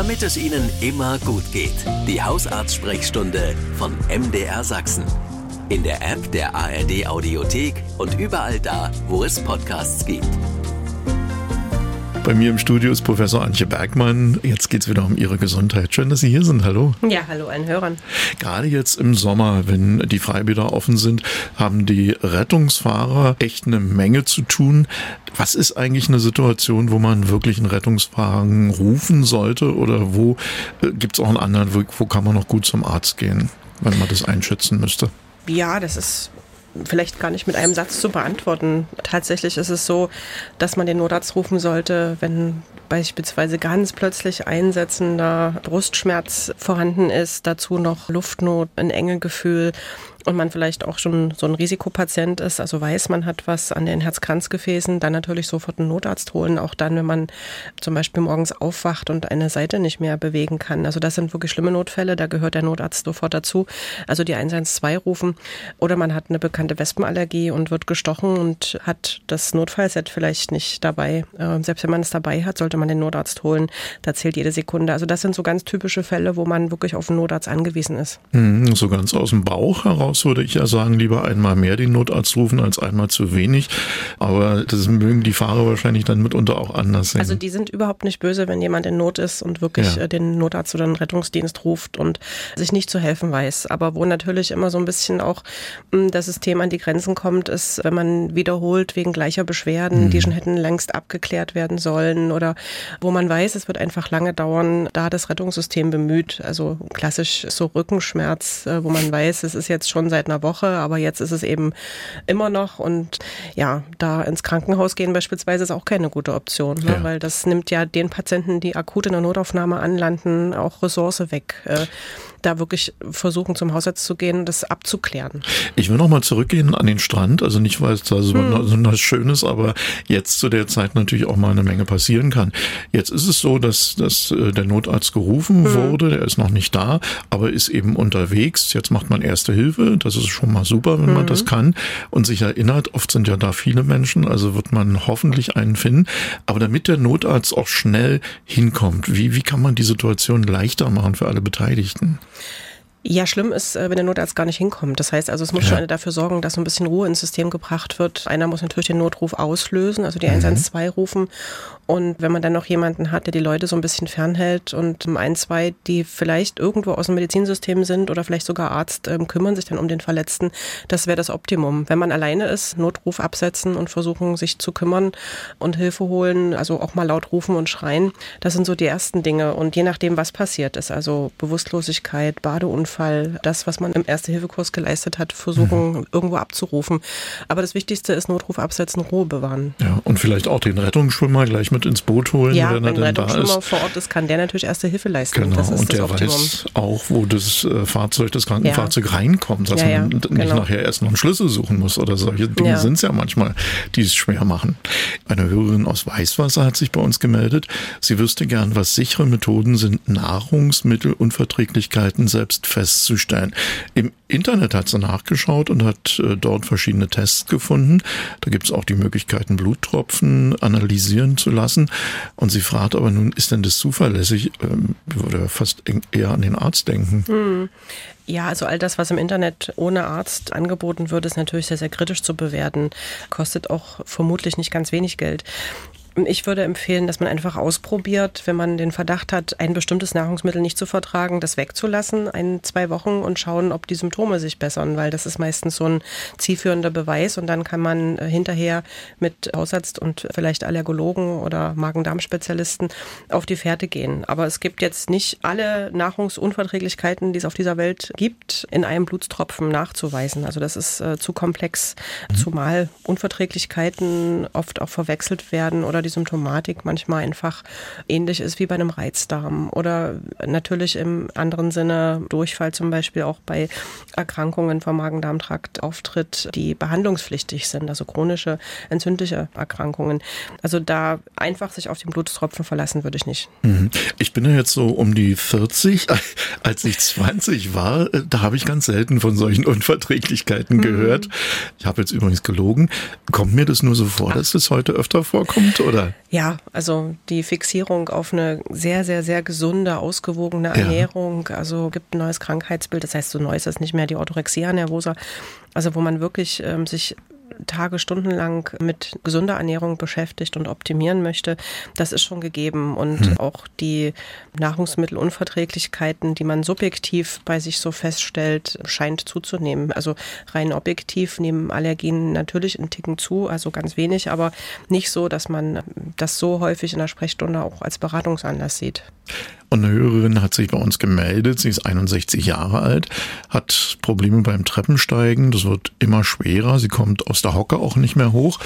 damit es Ihnen immer gut geht. Die Hausarzt-Sprechstunde von MDR Sachsen. In der App der ARD Audiothek und überall da, wo es Podcasts gibt. Bei mir im Studio ist Professor Antje Bergmann. Jetzt geht es wieder um Ihre Gesundheit. Schön, dass Sie hier sind. Hallo. Ja, hallo allen Hörern. Gerade jetzt im Sommer, wenn die Freibäder offen sind, haben die Rettungsfahrer echt eine Menge zu tun. Was ist eigentlich eine Situation, wo man wirklich einen Rettungswagen rufen sollte? Oder wo äh, gibt es auch einen anderen, wo, wo kann man noch gut zum Arzt gehen, wenn man das einschätzen müsste? Ja, das ist vielleicht gar nicht mit einem Satz zu beantworten. Tatsächlich ist es so, dass man den Notarzt rufen sollte, wenn beispielsweise ganz plötzlich einsetzender Brustschmerz vorhanden ist, dazu noch Luftnot, ein Engelgefühl und man vielleicht auch schon so ein Risikopatient ist, also weiß, man hat was an den Herzkranzgefäßen, dann natürlich sofort einen Notarzt holen, auch dann, wenn man zum Beispiel morgens aufwacht und eine Seite nicht mehr bewegen kann. Also das sind wirklich schlimme Notfälle, da gehört der Notarzt sofort dazu. Also die 112 rufen oder man hat eine bekannte Wespenallergie und wird gestochen und hat das Notfallset vielleicht nicht dabei. Ähm, selbst wenn man es dabei hat, sollte man den Notarzt holen. Da zählt jede Sekunde. Also das sind so ganz typische Fälle, wo man wirklich auf einen Notarzt angewiesen ist. Mhm, so ganz aus dem Bauch heraus aus würde ich ja sagen, lieber einmal mehr den Notarzt rufen als einmal zu wenig. Aber das mögen die Fahrer wahrscheinlich dann mitunter auch anders sehen. Also die sind überhaupt nicht böse, wenn jemand in Not ist und wirklich ja. Äh, den Notarzt oder den Rettungsdienst ruft und sich nicht zu helfen weiß. Aber wo natürlich immer so ein bisschen auch hm, das System an die Grenzen kommt, ist, wenn man wiederholt wegen gleicher Beschwerden, mhm. die schon hätten längst abgeklärt werden sollen oder wo man weiß, es wird einfach lange dauern, da das Rettungssystem bemüht. Also klassisch so Rückenschmerz, äh, wo man weiß, es ist jetzt schon schon seit einer Woche, aber jetzt ist es eben immer noch und ja, da ins Krankenhaus gehen beispielsweise ist auch keine gute Option, ne? ja. weil das nimmt ja den Patienten, die akut in der Notaufnahme anlanden, auch Ressource weg. Äh, da wirklich versuchen, zum Hausarzt zu gehen, das abzuklären. Ich will nochmal zurückgehen an den Strand, also nicht, weil es da so, hm. was Schönes, aber jetzt zu der Zeit natürlich auch mal eine Menge passieren kann. Jetzt ist es so, dass, dass äh, der Notarzt gerufen hm. wurde, der ist noch nicht da, aber ist eben unterwegs. Jetzt macht man erste Hilfe, das ist schon mal super, wenn mhm. man das kann und sich erinnert. Oft sind ja da viele Menschen, also wird man hoffentlich einen finden. Aber damit der Notarzt auch schnell hinkommt, wie, wie kann man die Situation leichter machen für alle Beteiligten? Ja, schlimm ist, äh, wenn der Notarzt gar nicht hinkommt. Das heißt also, es muss ja. schon dafür sorgen, dass so ein bisschen Ruhe ins System gebracht wird. Einer muss natürlich den Notruf auslösen, also die mhm. 112 rufen. Und wenn man dann noch jemanden hat, der die Leute so ein bisschen fernhält und ein, zwei, die vielleicht irgendwo aus dem Medizinsystem sind oder vielleicht sogar Arzt, ähm, kümmern sich dann um den Verletzten, das wäre das Optimum. Wenn man alleine ist, Notruf absetzen und versuchen, sich zu kümmern und Hilfe holen, also auch mal laut rufen und schreien, das sind so die ersten Dinge. Und je nachdem, was passiert ist, also Bewusstlosigkeit, Badeunfall, Fall das, was man im Erste-Hilfe-Kurs geleistet hat, versuchen mhm. irgendwo abzurufen. Aber das Wichtigste ist Notruf absetzen, Ruhe bewahren. Ja, und vielleicht auch den Rettungsschwimmer gleich mit ins Boot holen, ja, wenn, wenn er denn da ist. vor Ort ist, kann der natürlich Erste Hilfe leisten. Genau, und der Optimum. weiß auch, wo das äh, Fahrzeug, das Krankenfahrzeug ja. reinkommt, dass ja, man nicht genau. nachher erst noch einen Schlüssel suchen muss oder solche Dinge sind es ja manchmal, die es schwer machen. Eine Hörerin aus Weißwasser hat sich bei uns gemeldet. Sie wüsste gern, was sichere Methoden sind, Nahrungsmittelunverträglichkeiten selbst festzustellen. Im Internet hat sie nachgeschaut und hat äh, dort verschiedene Tests gefunden. Da gibt es auch die Möglichkeiten, Bluttropfen analysieren zu lassen. Und sie fragt aber nun, ist denn das zuverlässig? Ähm, ich würde fast eher an den Arzt denken. Hm. Ja, also all das, was im Internet ohne Arzt angeboten wird, ist natürlich sehr, sehr kritisch zu bewerten. Kostet auch vermutlich nicht ganz wenig Geld. Ich würde empfehlen, dass man einfach ausprobiert, wenn man den Verdacht hat, ein bestimmtes Nahrungsmittel nicht zu vertragen, das wegzulassen, ein, zwei Wochen und schauen, ob die Symptome sich bessern, weil das ist meistens so ein zielführender Beweis und dann kann man äh, hinterher mit Hausarzt und vielleicht Allergologen oder Magen-Darm-Spezialisten auf die Fährte gehen. Aber es gibt jetzt nicht alle Nahrungsunverträglichkeiten, die es auf dieser Welt gibt, in einem Blutstropfen nachzuweisen. Also das ist äh, zu komplex, mhm. zumal Unverträglichkeiten oft auch verwechselt werden oder die Symptomatik manchmal einfach ähnlich ist wie bei einem Reizdarm oder natürlich im anderen Sinne Durchfall zum Beispiel auch bei Erkrankungen vom Magen-Darm-Trakt auftritt, die behandlungspflichtig sind, also chronische entzündliche Erkrankungen. Also da einfach sich auf den Blutstropfen verlassen würde ich nicht. Mhm. Ich bin ja jetzt so um die 40. Als ich 20 war, äh, da habe ich ganz selten von solchen Unverträglichkeiten mhm. gehört. Ich habe jetzt übrigens gelogen. Kommt mir das nur so vor, dass das heute öfter vorkommt? Oder? Ja, also die Fixierung auf eine sehr, sehr, sehr gesunde, ausgewogene Ernährung. Ja. Also gibt ein neues Krankheitsbild. Das heißt, so neu ist das nicht mehr die Orthorexia nervosa. Also wo man wirklich ähm, sich Tage, Stunden lang mit gesunder Ernährung beschäftigt und optimieren möchte, das ist schon gegeben. Und hm. auch die Nahrungsmittelunverträglichkeiten, die man subjektiv bei sich so feststellt, scheint zuzunehmen. Also rein objektiv nehmen Allergien natürlich einen Ticken zu, also ganz wenig, aber nicht so, dass man das so häufig in der Sprechstunde auch als Beratungsanlass sieht. Und eine Hörerin hat sich bei uns gemeldet. Sie ist 61 Jahre alt, hat Probleme beim Treppensteigen. Das wird immer schwerer. Sie kommt aus der Hocke auch nicht mehr hoch.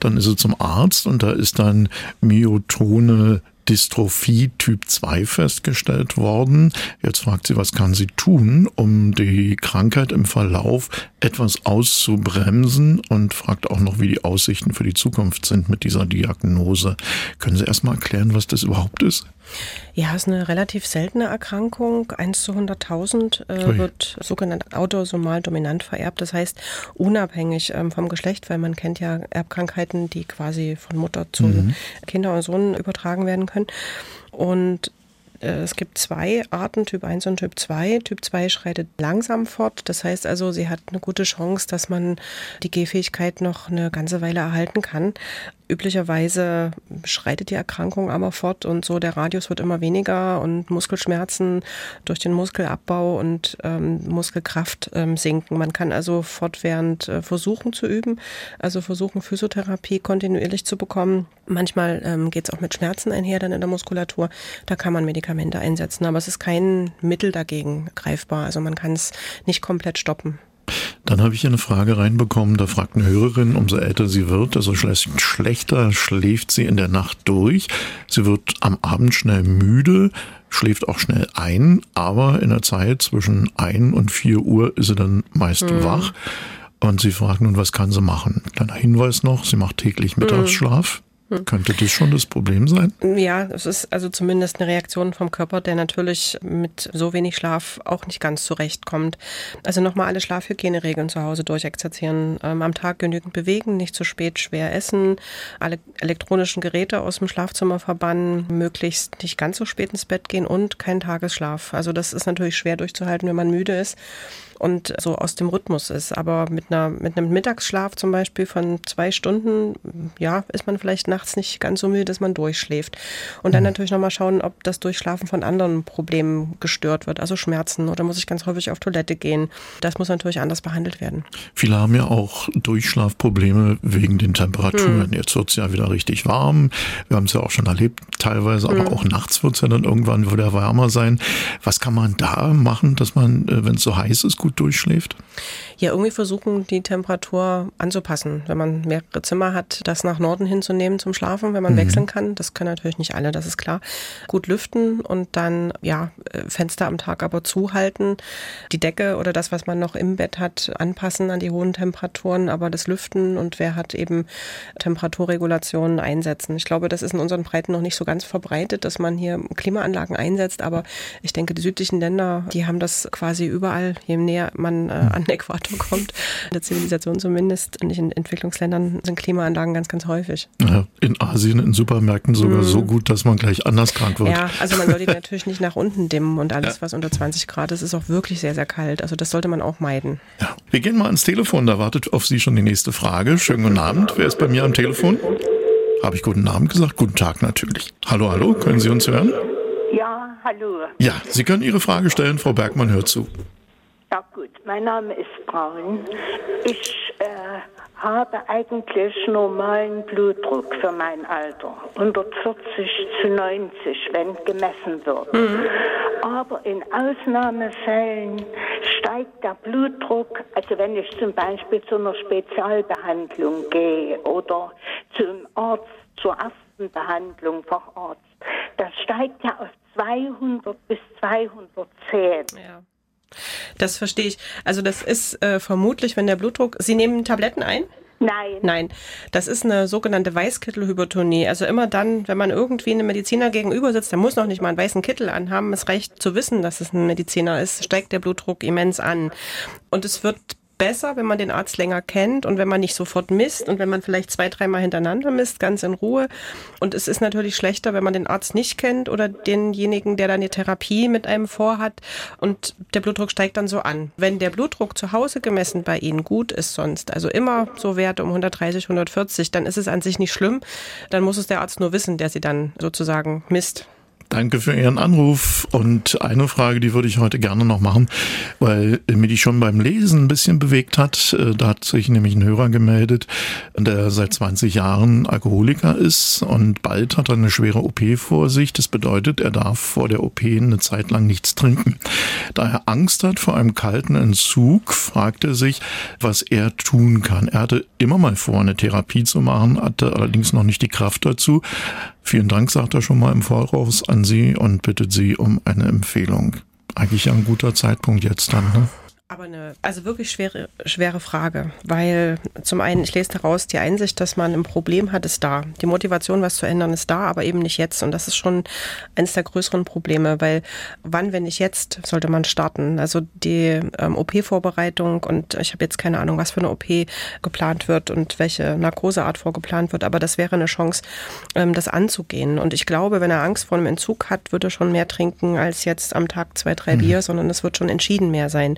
Dann ist sie zum Arzt und da ist dann Myotone Dystrophie Typ 2 festgestellt worden. Jetzt fragt sie, was kann sie tun, um die Krankheit im Verlauf etwas auszubremsen und fragt auch noch, wie die Aussichten für die Zukunft sind mit dieser Diagnose. Können Sie erstmal erklären, was das überhaupt ist? Ja, es ist eine relativ seltene Erkrankung. 1 zu 100.000 äh, wird sogenannt autosomal dominant vererbt. Das heißt, unabhängig ähm, vom Geschlecht, weil man kennt ja Erbkrankheiten, die quasi von Mutter zu mhm. Kinder und Sohn übertragen werden können. Und äh, es gibt zwei Arten, Typ 1 und Typ 2. Typ 2 schreitet langsam fort. Das heißt also, sie hat eine gute Chance, dass man die Gehfähigkeit noch eine ganze Weile erhalten kann. Üblicherweise schreitet die Erkrankung aber fort und so der Radius wird immer weniger und Muskelschmerzen durch den Muskelabbau und ähm, Muskelkraft ähm, sinken. Man kann also fortwährend äh, versuchen zu üben, also versuchen Physiotherapie kontinuierlich zu bekommen. Manchmal ähm, geht es auch mit Schmerzen einher dann in der Muskulatur. Da kann man Medikamente einsetzen, aber es ist kein Mittel dagegen greifbar. Also man kann es nicht komplett stoppen. Dann habe ich eine Frage reinbekommen, da fragt eine Hörerin, umso älter sie wird, also schlechter schläft sie in der Nacht durch. Sie wird am Abend schnell müde, schläft auch schnell ein, aber in der Zeit zwischen ein und vier Uhr ist sie dann meist mhm. wach. Und sie fragt nun, was kann sie machen? Kleiner Hinweis noch, sie macht täglich Mittagsschlaf. Hm. Könnte das schon das Problem sein? Ja, es ist also zumindest eine Reaktion vom Körper, der natürlich mit so wenig Schlaf auch nicht ganz zurechtkommt. Also nochmal alle Schlafhygieneregeln zu Hause durchexerzieren. Ähm, am Tag genügend bewegen, nicht zu spät schwer essen, alle elektronischen Geräte aus dem Schlafzimmer verbannen, möglichst nicht ganz so spät ins Bett gehen und kein Tagesschlaf. Also das ist natürlich schwer durchzuhalten, wenn man müde ist und so aus dem Rhythmus ist. Aber mit einer, mit einem Mittagsschlaf zum Beispiel von zwei Stunden, ja, ist man vielleicht nachts nicht ganz so müde, dass man durchschläft. Und dann mhm. natürlich nochmal schauen, ob das Durchschlafen von anderen Problemen gestört wird, also Schmerzen oder muss ich ganz häufig auf Toilette gehen. Das muss natürlich anders behandelt werden. Viele haben ja auch Durchschlafprobleme wegen den Temperaturen. Hm. Jetzt wird es ja wieder richtig warm. Wir haben es ja auch schon erlebt teilweise, aber hm. auch nachts wird es ja dann irgendwann wieder wärmer sein. Was kann man da machen, dass man, äh, wenn es so heiß ist, gut gut durchschläft? Ja, irgendwie versuchen, die Temperatur anzupassen. Wenn man mehrere Zimmer hat, das nach Norden hinzunehmen zum Schlafen, wenn man mhm. wechseln kann. Das können natürlich nicht alle, das ist klar. Gut lüften und dann, ja, äh, Fenster am Tag aber zuhalten. Die Decke oder das, was man noch im Bett hat, anpassen an die hohen Temperaturen, aber das Lüften und wer hat eben Temperaturregulationen einsetzen. Ich glaube, das ist in unseren Breiten noch nicht so ganz verbreitet, dass man hier Klimaanlagen einsetzt, aber ich denke, die südlichen Länder, die haben das quasi überall, je näher man äh, an den Äquator kommt. In der Zivilisation zumindest, nicht in Entwicklungsländern, sind Klimaanlagen ganz, ganz häufig. Ja, in Asien, in Supermärkten sogar mm. so gut, dass man gleich anders krank wird. Ja, also man sollte natürlich nicht nach unten dimmen und alles, ja. was unter 20 Grad ist, ist auch wirklich sehr, sehr kalt. Also das sollte man auch meiden. Ja. Wir gehen mal ans Telefon, da wartet auf Sie schon die nächste Frage. Schönen guten Abend. Wer ist bei mir am Telefon? Habe ich guten Abend gesagt? Guten Tag natürlich. Hallo, hallo, können Sie uns hören? Ja, hallo. Ja, Sie können Ihre Frage stellen, Frau Bergmann hört zu. Ja gut, mein Name ist Braun. Ich äh, habe eigentlich normalen Blutdruck für mein Alter, 140 zu 90, wenn gemessen wird. Mhm. Aber in Ausnahmefällen steigt der Blutdruck, also wenn ich zum Beispiel zu einer Spezialbehandlung gehe oder zum Arzt, zur ersten Behandlung, Facharzt, das steigt ja auf 200 bis 210. Ja. Das verstehe ich. Also das ist äh, vermutlich, wenn der Blutdruck. Sie nehmen Tabletten ein? Nein. Nein, das ist eine sogenannte Weißkittelhypertonie. Also immer dann, wenn man irgendwie einem Mediziner gegenüber sitzt, der muss noch nicht mal einen weißen Kittel anhaben. Es reicht zu wissen, dass es ein Mediziner ist, steigt der Blutdruck immens an. Und es wird besser, wenn man den Arzt länger kennt und wenn man nicht sofort misst und wenn man vielleicht zwei, dreimal hintereinander misst, ganz in Ruhe. Und es ist natürlich schlechter, wenn man den Arzt nicht kennt oder denjenigen, der dann eine Therapie mit einem vorhat und der Blutdruck steigt dann so an. Wenn der Blutdruck zu Hause gemessen bei Ihnen gut ist sonst, also immer so Werte um 130, 140, dann ist es an sich nicht schlimm. Dann muss es der Arzt nur wissen, der Sie dann sozusagen misst. Danke für Ihren Anruf. Und eine Frage, die würde ich heute gerne noch machen, weil mir die schon beim Lesen ein bisschen bewegt hat. Äh, da hat sich nämlich ein Hörer gemeldet, der seit 20 Jahren Alkoholiker ist und bald hat er eine schwere OP vor sich. Das bedeutet, er darf vor der OP eine Zeit lang nichts trinken. Da er Angst hat vor einem kalten Entzug, fragt er sich, was er tun kann. Er hatte immer mal vor, eine Therapie zu machen, hatte allerdings noch nicht die Kraft dazu. Vielen Dank, sagt er schon mal im Voraus an Sie und bittet Sie um eine Empfehlung. Eigentlich ein guter Zeitpunkt jetzt dann, ne? Aber eine, also wirklich schwere, schwere Frage, weil zum einen, ich lese daraus, die Einsicht, dass man ein Problem hat, ist da. Die Motivation, was zu ändern, ist da, aber eben nicht jetzt. Und das ist schon eines der größeren Probleme, weil wann, wenn nicht jetzt, sollte man starten. Also die ähm, OP-Vorbereitung und ich habe jetzt keine Ahnung, was für eine OP geplant wird und welche Narkoseart vorgeplant wird, aber das wäre eine Chance, ähm, das anzugehen. Und ich glaube, wenn er Angst vor einem Entzug hat, wird er schon mehr trinken als jetzt am Tag zwei, drei mhm. Bier, sondern es wird schon entschieden mehr sein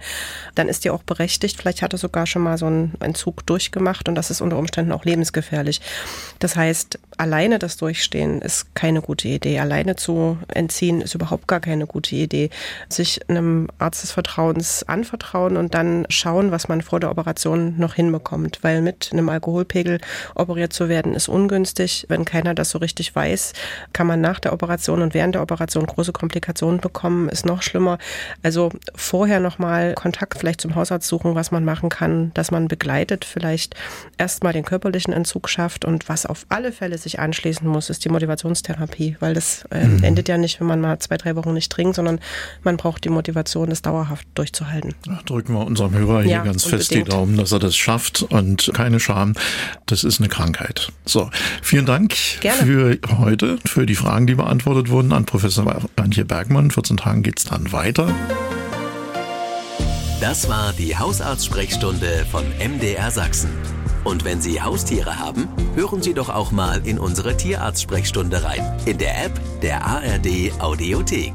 dann ist die auch berechtigt. Vielleicht hat er sogar schon mal so einen Entzug durchgemacht und das ist unter Umständen auch lebensgefährlich. Das heißt, alleine das Durchstehen ist keine gute Idee. Alleine zu entziehen ist überhaupt gar keine gute Idee. Sich einem Arzt des Vertrauens anvertrauen und dann schauen, was man vor der Operation noch hinbekommt. Weil mit einem Alkoholpegel operiert zu werden, ist ungünstig. Wenn keiner das so richtig weiß, kann man nach der Operation und während der Operation große Komplikationen bekommen, ist noch schlimmer. Also vorher nochmal Kontakt vielleicht zum Hausarzt suchen, was man machen kann, dass man begleitet, vielleicht erstmal den körperlichen Entzug schafft und was auf alle Fälle sich anschließen muss, ist die Motivationstherapie, weil das äh, mhm. endet ja nicht, wenn man mal zwei, drei Wochen nicht trinkt, sondern man braucht die Motivation, das dauerhaft durchzuhalten. Ach, drücken wir unserem Hörer hier ja, ganz unbedingt. fest die Daumen, dass er das schafft und keine Scham. Das ist eine Krankheit. So, vielen Dank Gerne. für heute, für die Fragen, die beantwortet wurden an Professor Antje Bergmann. 14 Tagen geht es dann weiter. Das war die Hausarzt-Sprechstunde von MDR Sachsen. Und wenn Sie Haustiere haben, hören Sie doch auch mal in unsere Tierarzt-Sprechstunde rein. In der App der ARD Audiothek.